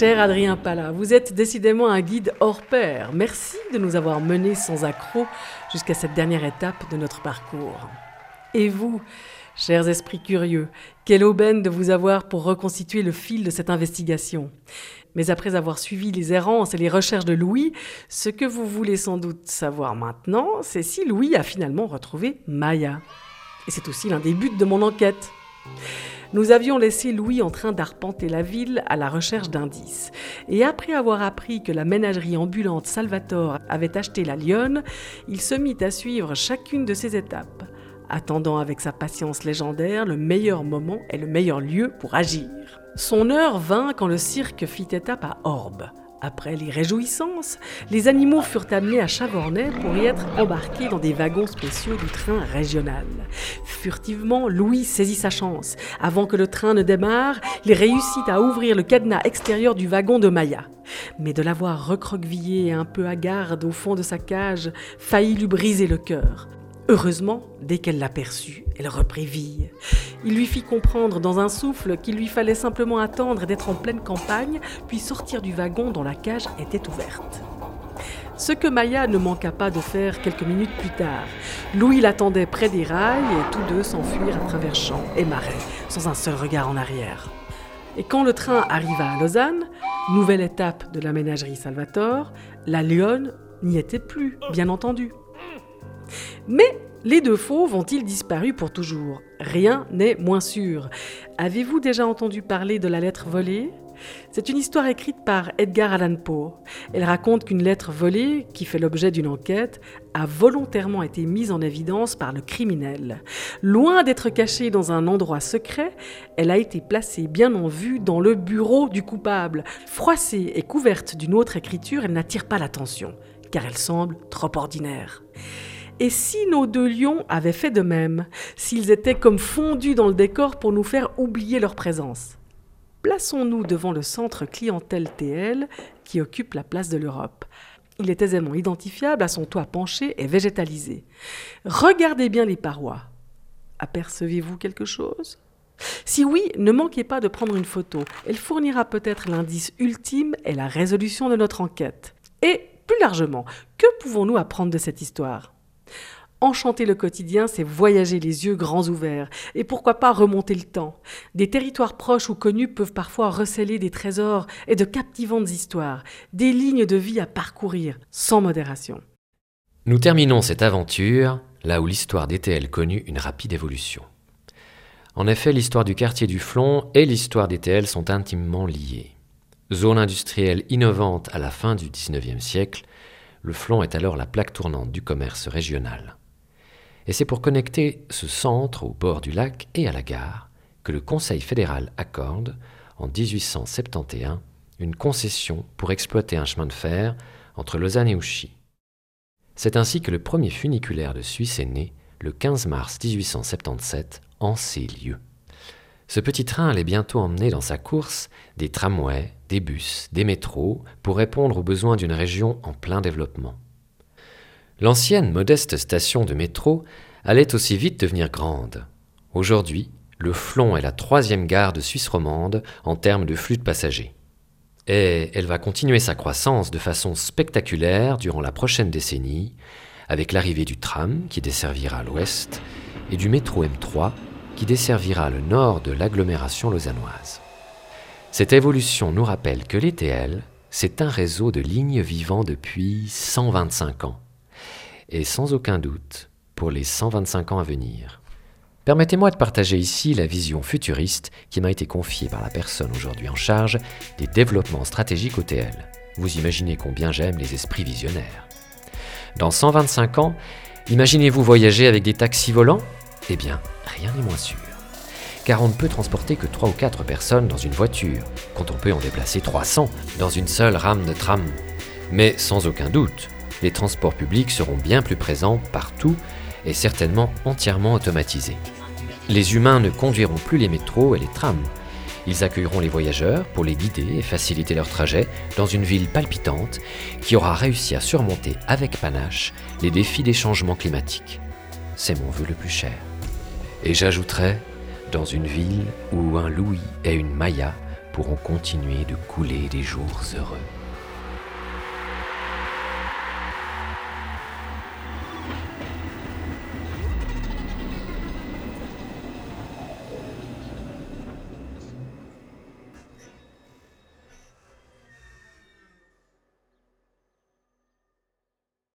Cher Adrien Pala, vous êtes décidément un guide hors pair. Merci de nous avoir menés sans accroc jusqu'à cette dernière étape de notre parcours. Et vous, chers esprits curieux, quelle aubaine de vous avoir pour reconstituer le fil de cette investigation. Mais après avoir suivi les errances et les recherches de Louis, ce que vous voulez sans doute savoir maintenant, c'est si Louis a finalement retrouvé Maya. Et c'est aussi l'un des buts de mon enquête. Nous avions laissé Louis en train d'arpenter la ville à la recherche d'indices. Et après avoir appris que la ménagerie ambulante Salvatore avait acheté la lionne, il se mit à suivre chacune de ces étapes, attendant avec sa patience légendaire le meilleur moment et le meilleur lieu pour agir. Son heure vint quand le cirque fit étape à Orbe, après les réjouissances, les animaux furent amenés à Chavornay pour y être embarqués dans des wagons spéciaux du train régional. Furtivement, Louis saisit sa chance. Avant que le train ne démarre, il réussit à ouvrir le cadenas extérieur du wagon de Maya. Mais de l'avoir recroquevillé un peu hagarde au fond de sa cage faillit lui briser le cœur. Heureusement, dès qu'elle l'aperçut, elle reprit vie. Il lui fit comprendre dans un souffle qu'il lui fallait simplement attendre d'être en pleine campagne, puis sortir du wagon dont la cage était ouverte. Ce que Maya ne manqua pas de faire quelques minutes plus tard. Louis l'attendait près des rails et tous deux s'enfuirent à travers champs et marais, sans un seul regard en arrière. Et quand le train arriva à Lausanne, nouvelle étape de la ménagerie Salvatore, la lionne n'y était plus, bien entendu. Mais les deux fauves ont-ils disparu pour toujours? Rien n'est moins sûr. Avez-vous déjà entendu parler de la lettre volée? C'est une histoire écrite par Edgar Allan Poe. Elle raconte qu'une lettre volée, qui fait l'objet d'une enquête, a volontairement été mise en évidence par le criminel. Loin d'être cachée dans un endroit secret, elle a été placée bien en vue dans le bureau du coupable. Froissée et couverte d'une autre écriture, elle n'attire pas l'attention, car elle semble trop ordinaire. Et si nos deux lions avaient fait de même, s'ils étaient comme fondus dans le décor pour nous faire oublier leur présence? Plaçons-nous devant le centre clientèle TL qui occupe la place de l'Europe. Il est aisément identifiable à son toit penché et végétalisé. Regardez bien les parois. Apercevez-vous quelque chose? Si oui, ne manquez pas de prendre une photo. Elle fournira peut-être l'indice ultime et la résolution de notre enquête. Et plus largement, que pouvons-nous apprendre de cette histoire? Enchanter le quotidien, c'est voyager les yeux grands ouverts. Et pourquoi pas remonter le temps? Des territoires proches ou connus peuvent parfois receler des trésors et de captivantes histoires, des lignes de vie à parcourir, sans modération. Nous terminons cette aventure là où l'histoire d'ETL connut une rapide évolution. En effet, l'histoire du quartier du Flon et l'histoire d'ETL sont intimement liées. Zone industrielle innovante à la fin du XIXe siècle, le Flon est alors la plaque tournante du commerce régional. Et c'est pour connecter ce centre au bord du lac et à la gare que le Conseil fédéral accorde, en 1871, une concession pour exploiter un chemin de fer entre Lausanne et Ouchy. C'est ainsi que le premier funiculaire de Suisse est né le 15 mars 1877 en ces lieux. Ce petit train allait bientôt emmener dans sa course des tramways, des bus, des métros pour répondre aux besoins d'une région en plein développement. L'ancienne modeste station de métro allait aussi vite devenir grande. Aujourd'hui, le Flon est la troisième gare de Suisse romande en termes de flux de passagers. Et elle va continuer sa croissance de façon spectaculaire durant la prochaine décennie, avec l'arrivée du tram qui desservira l'ouest et du métro M3 qui desservira le nord de l'agglomération lausannoise. Cette évolution nous rappelle que l'ETL, c'est un réseau de lignes vivant depuis 125 ans et sans aucun doute pour les 125 ans à venir. Permettez-moi de partager ici la vision futuriste qui m'a été confiée par la personne aujourd'hui en charge des développements stratégiques OTL. Vous imaginez combien j'aime les esprits visionnaires. Dans 125 ans, imaginez-vous voyager avec des taxis volants? Eh bien, rien n'est moins sûr. Car on ne peut transporter que 3 ou 4 personnes dans une voiture, quand on peut en déplacer 300 dans une seule rame de tram. Mais sans aucun doute, les transports publics seront bien plus présents partout et certainement entièrement automatisés. Les humains ne conduiront plus les métros et les trams. Ils accueilleront les voyageurs pour les guider et faciliter leur trajet dans une ville palpitante qui aura réussi à surmonter avec panache les défis des changements climatiques. C'est mon vœu le plus cher. Et j'ajouterai, dans une ville où un Louis et une Maya pourront continuer de couler des jours heureux.